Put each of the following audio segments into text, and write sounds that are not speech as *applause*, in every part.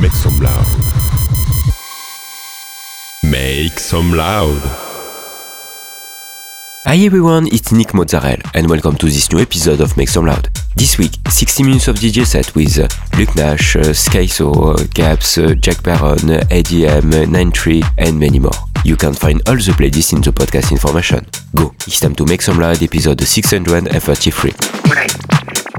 Make some loud. Make some loud. Hi everyone, it's Nick Mozzarella and welcome to this new episode of Make Some Loud. This week, 60 minutes of DJ set with uh, Luke Nash, uh, Skyso, uh, Gaps, uh, Jack Baron, ADM, 93 and many more. You can find all the playlists in the podcast information. Go, it's time to Make Some Loud episode 633.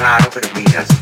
raro, pero miras.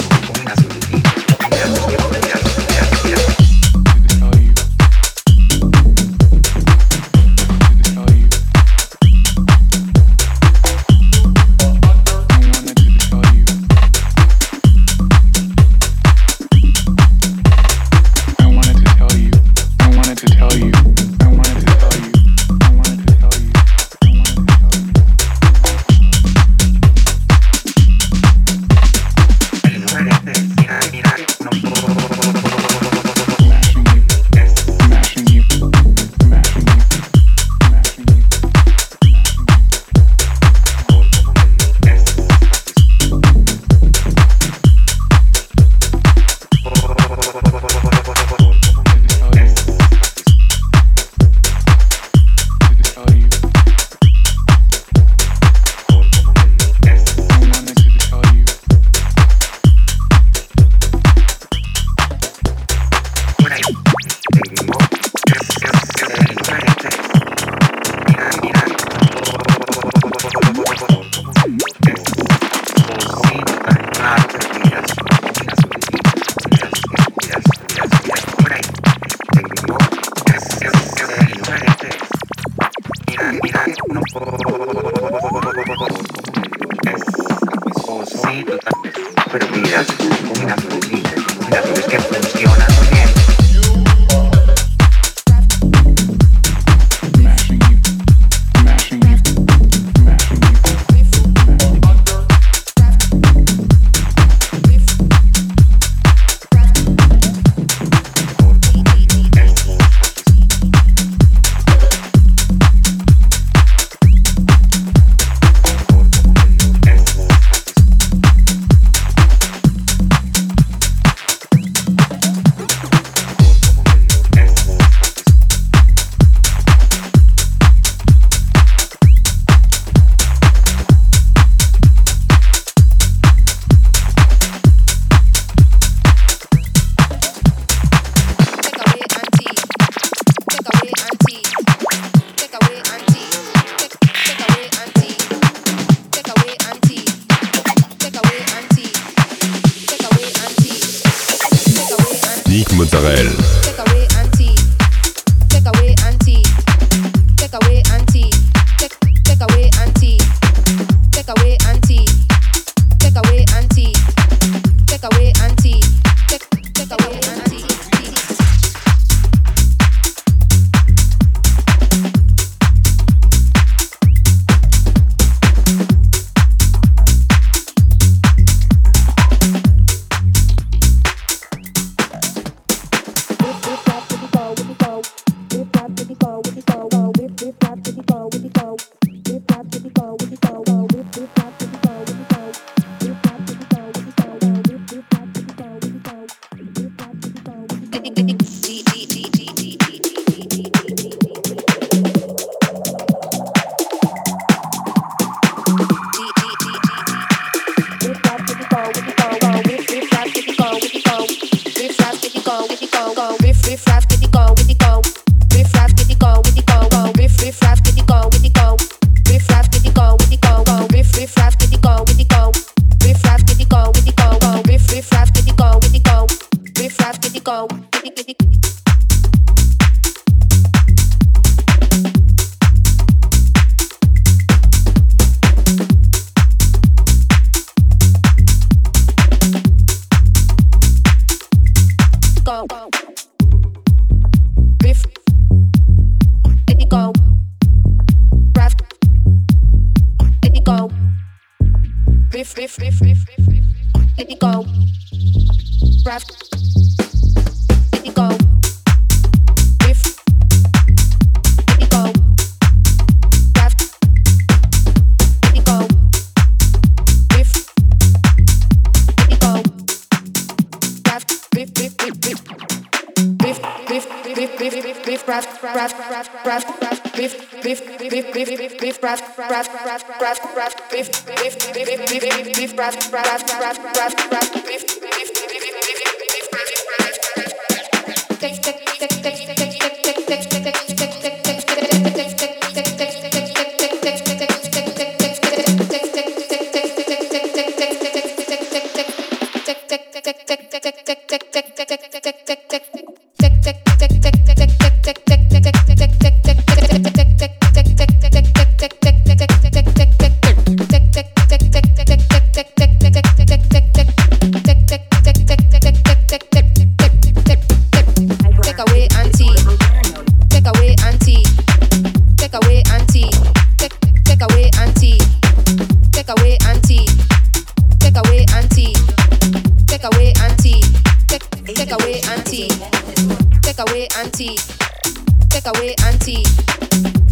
take away auntie,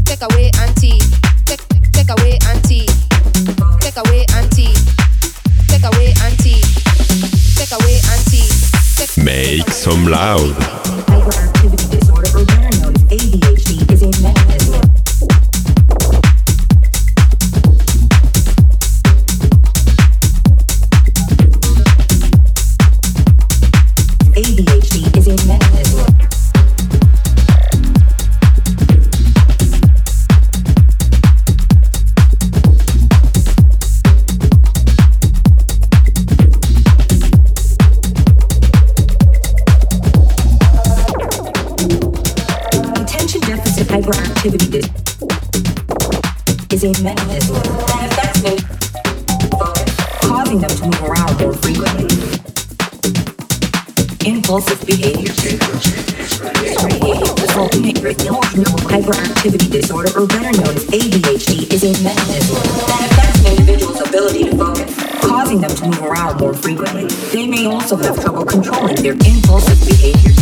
take away auntie, take away auntie, take away auntie, take away auntie, Make some loud. same mechanism that affects me, causing them to move around more frequently. Impulsive behavior, resulting in emotional hyperactivity disorder, or better known as ADHD, is a mechanism that affects an individual's ability to focus causing them to move around more frequently. They may also have trouble controlling their impulsive behavior.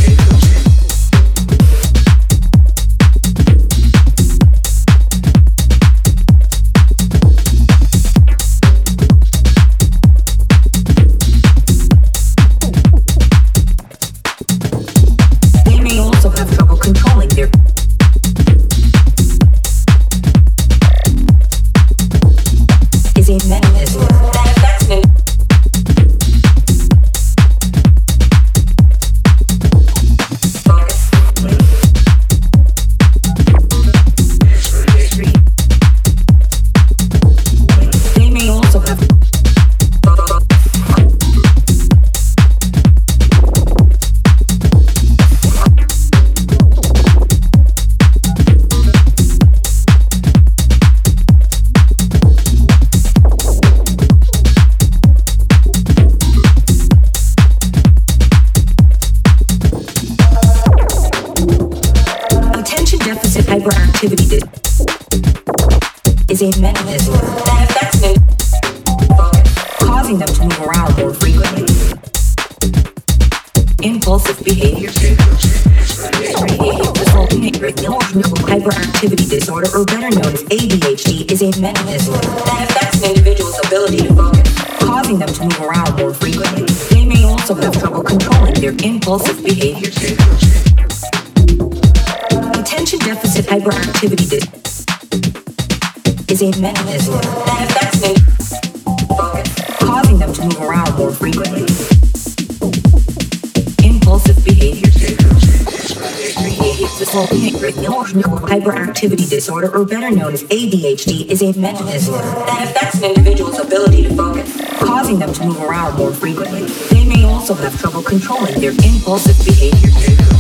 Disorder, or better known as ADHD, is a mental disorder that affects an individual's ability to focus, causing them to move around more frequently. They may also have trouble controlling their impulsive behaviors.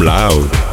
Loud.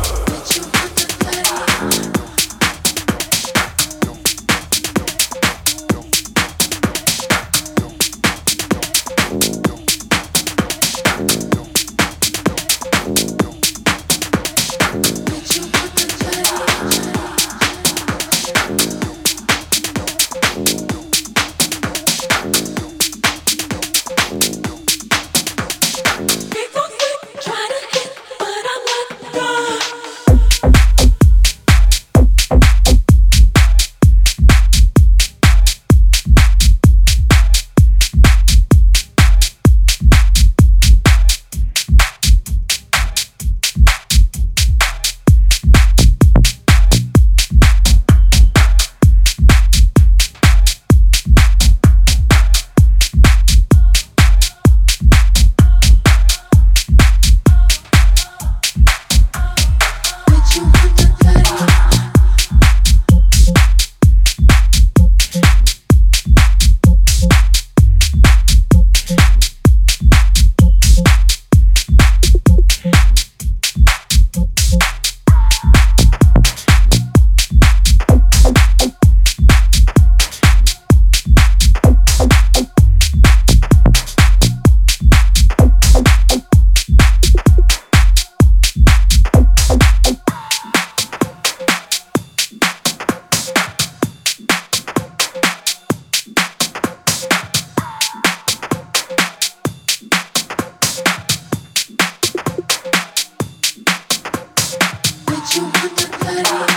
you want the better.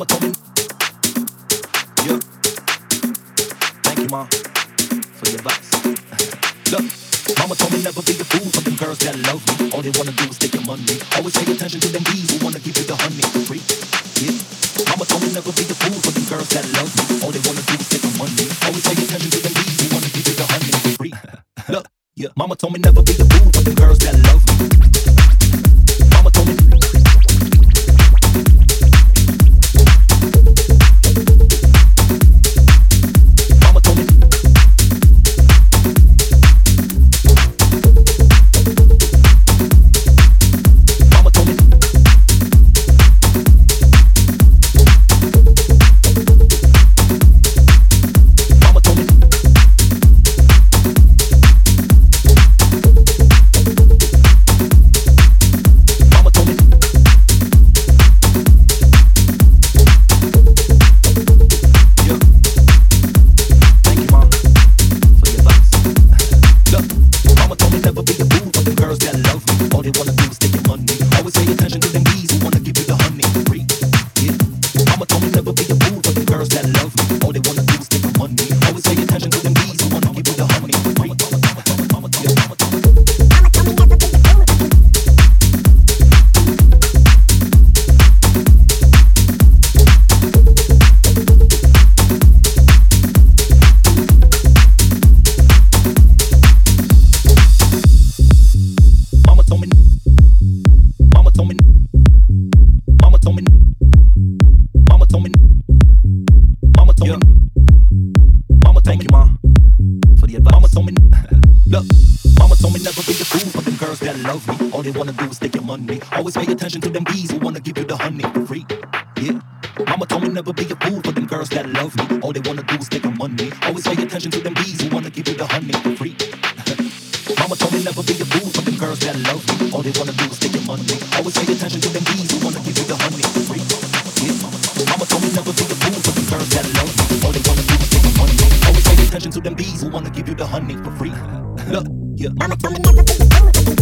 mama told me. Yeah. Thank you, mom, for your advice. *laughs* Look, mama told me never be a fool for them girls that love me. All they wanna do is take your money. Always pay attention to them bees who wanna give you the honey for free. Yeah. Mama told me never be a fool for them girls that love me. All they wanna do is take your money. Always pay attention to them bees who wanna give you the honey for free. *laughs* Look, yeah. Mama told me never be a fool for them girls that love me. Look, mama told me never be a fool for them girls that love me. All they wanna do is take your money. Always pay attention to them bees who wanna give you the honey for free. Yeah. Mama told me never be a fool for them girls that love me. All they wanna do is take your money. Always pay attention to them bees who wanna give you the honey for free. *laughs* mama told me never be a fool for them girls that love me. All they wanna do is take your money. Always pay attention to them bees who wanna give you the honey for free. Yeah. Mama told me never be a fool for them girls that love me. All they wanna do is take your money. Always pay attention to them bees who wanna give you the honey for free look, yeah.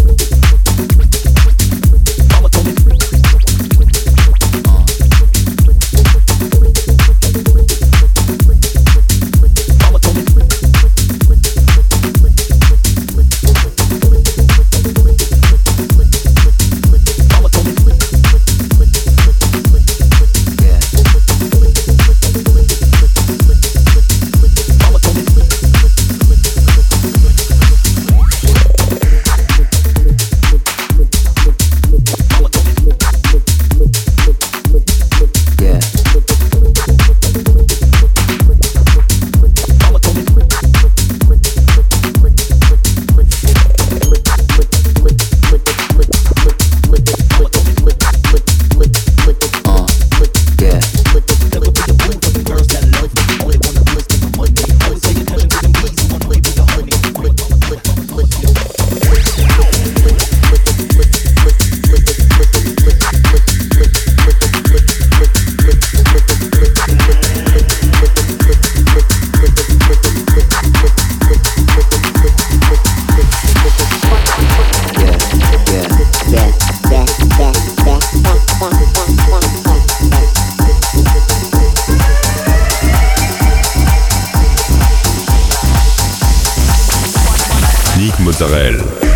Israel.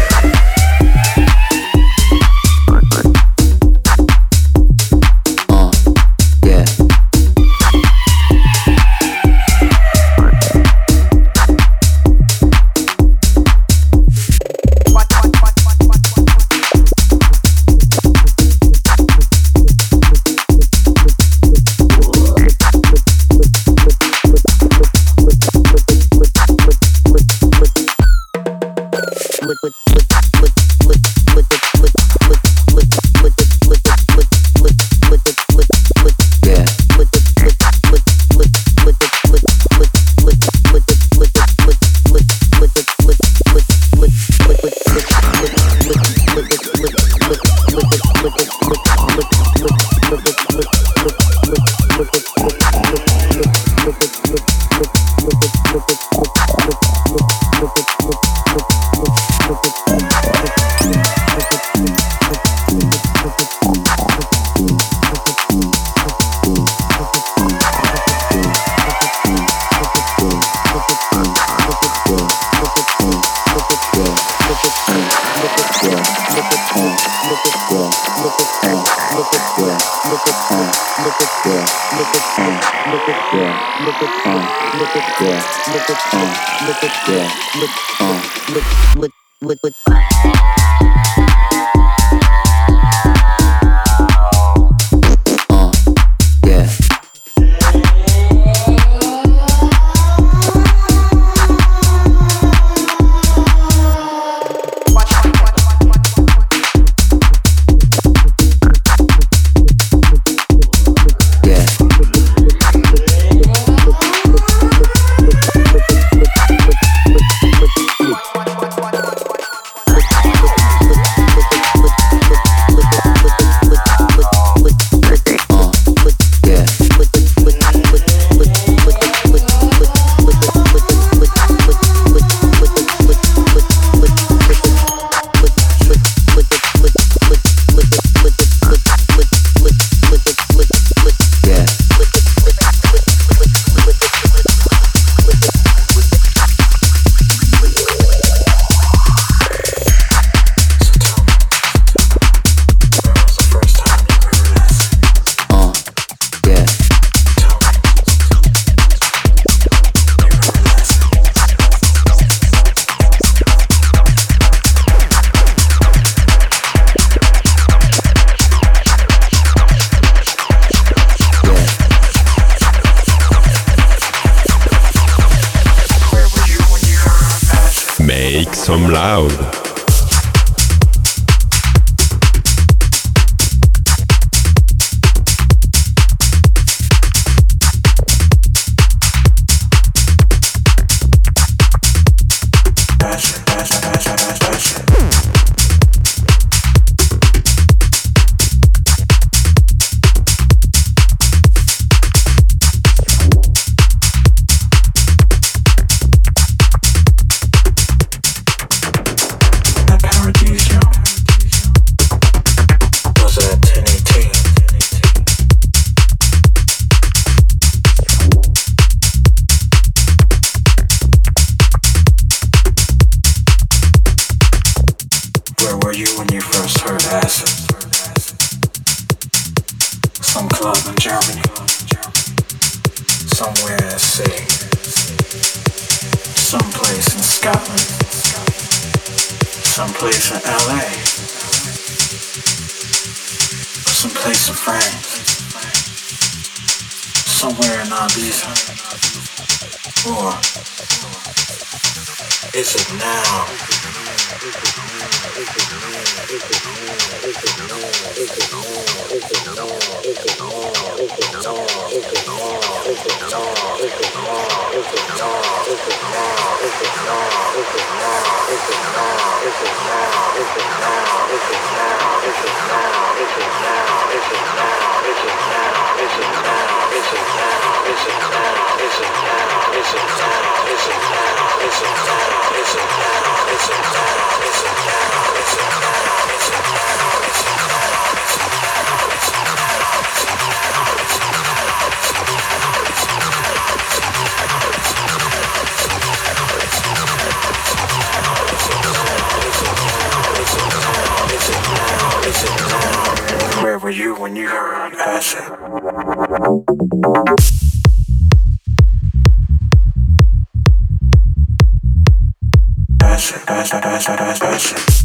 Is it now? Now? It's a cat, it's a cat, it's a cat, it's a cat, it's a cat, it's a cat. Mozzarella. were you when you heard acid? Acid, acid, acid, acid, acid.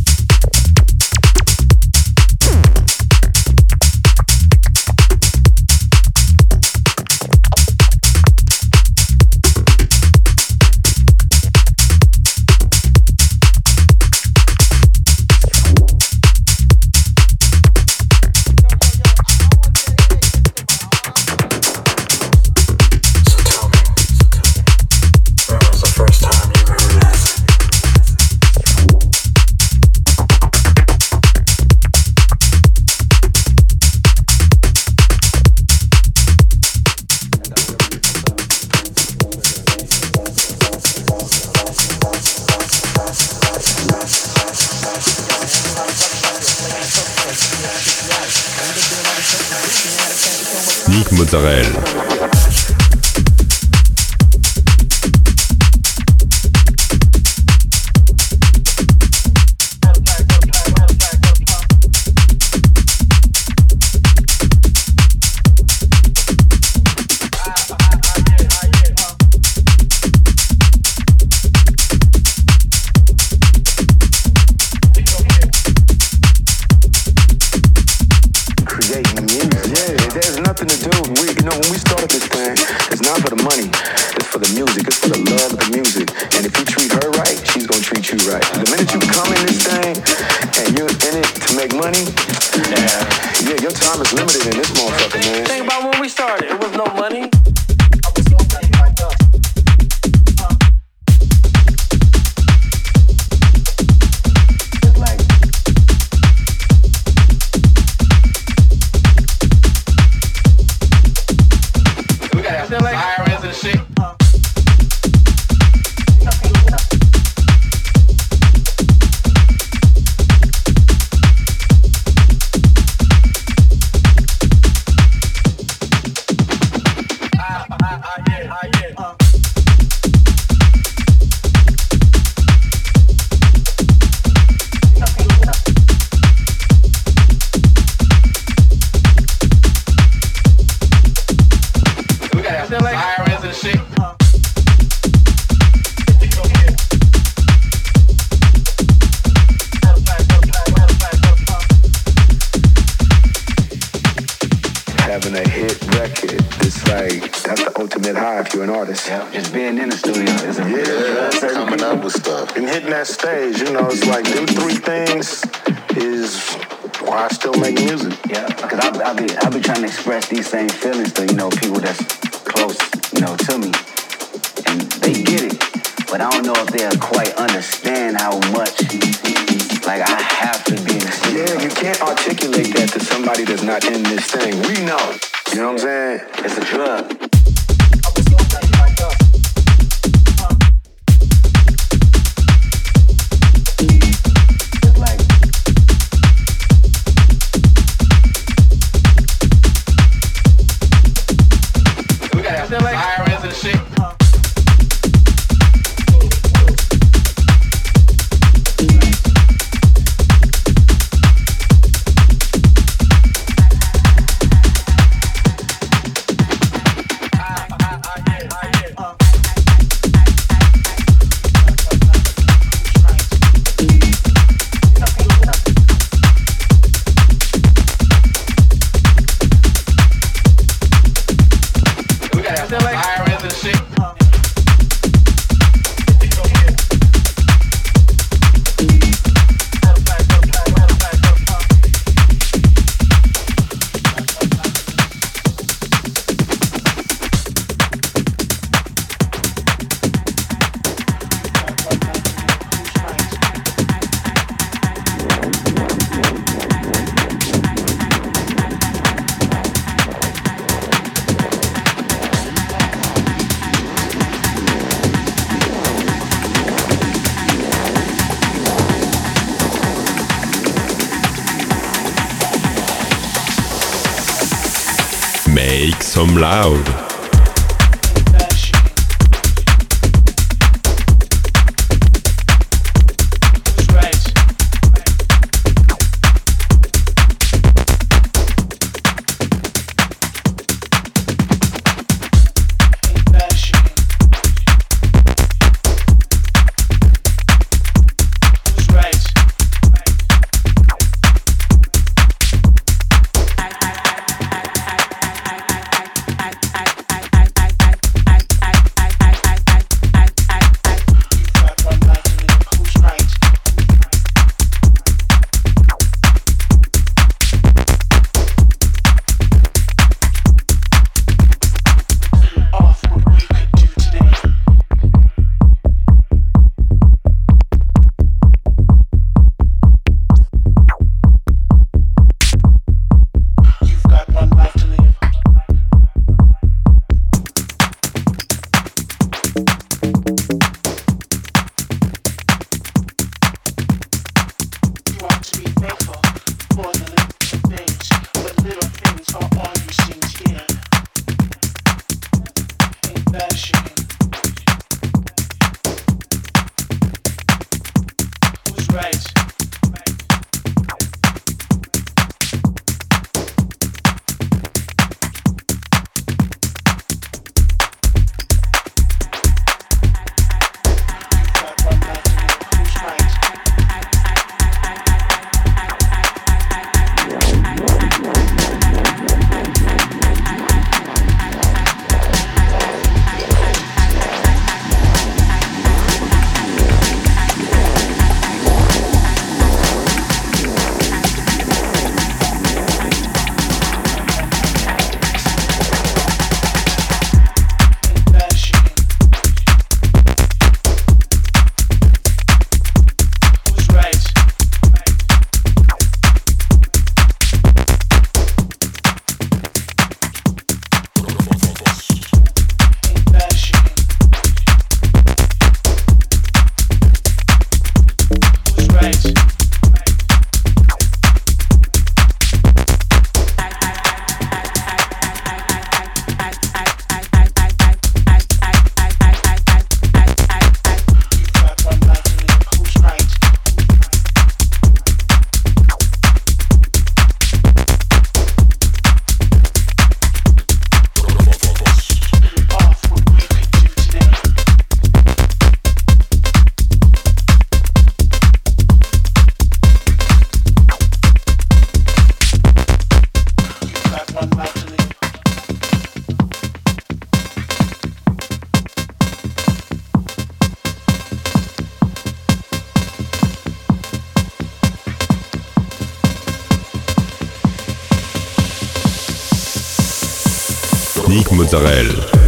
Yannick Mozzarella.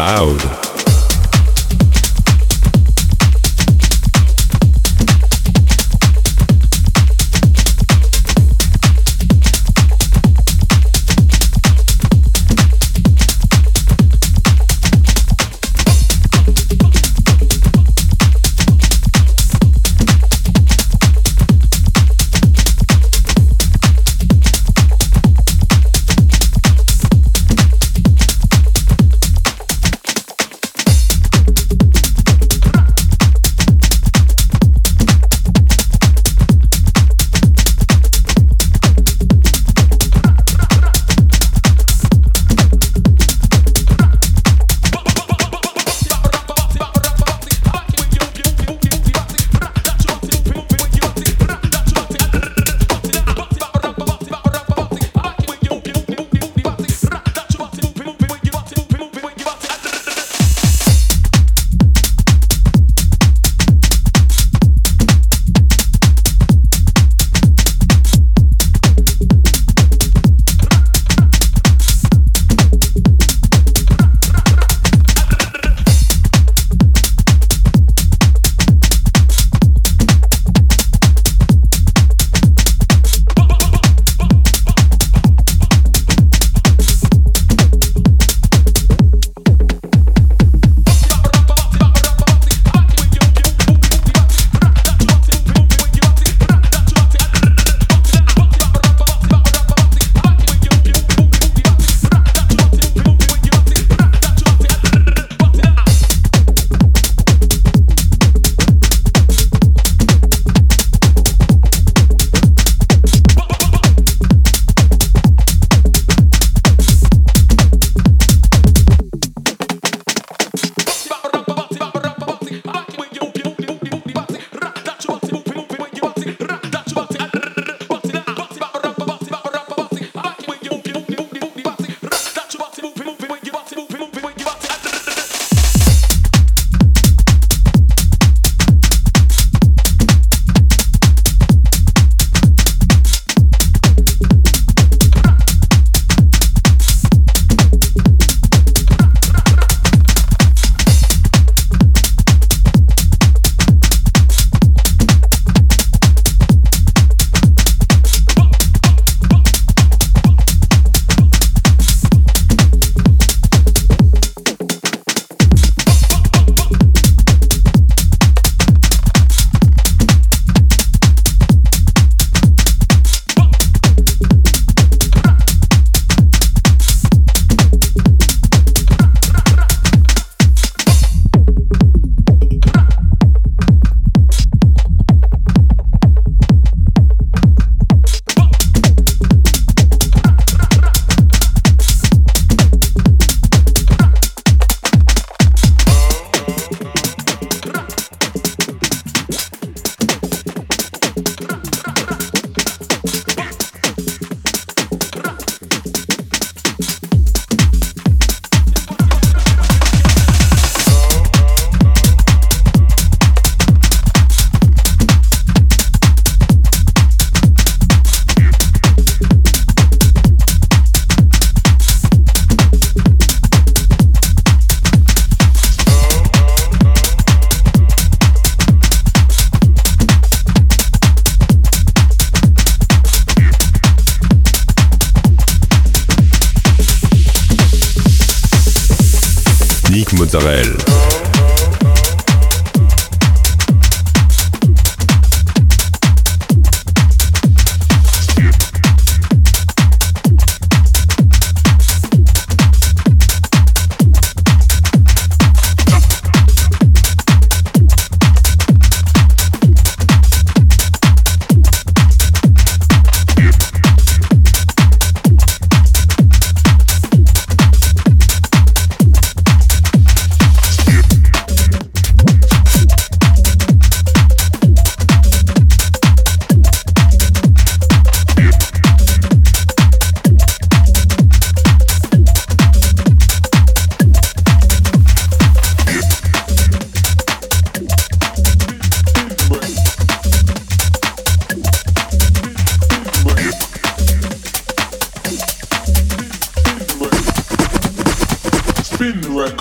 loud.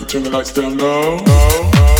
turn the lights down low. low.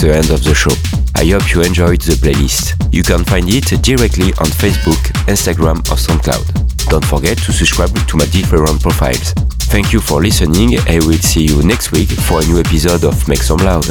The end of the show. I hope you enjoyed the playlist. You can find it directly on Facebook, Instagram or SoundCloud. Don't forget to subscribe to my different profiles. Thank you for listening. I will see you next week for a new episode of Make Some Loud.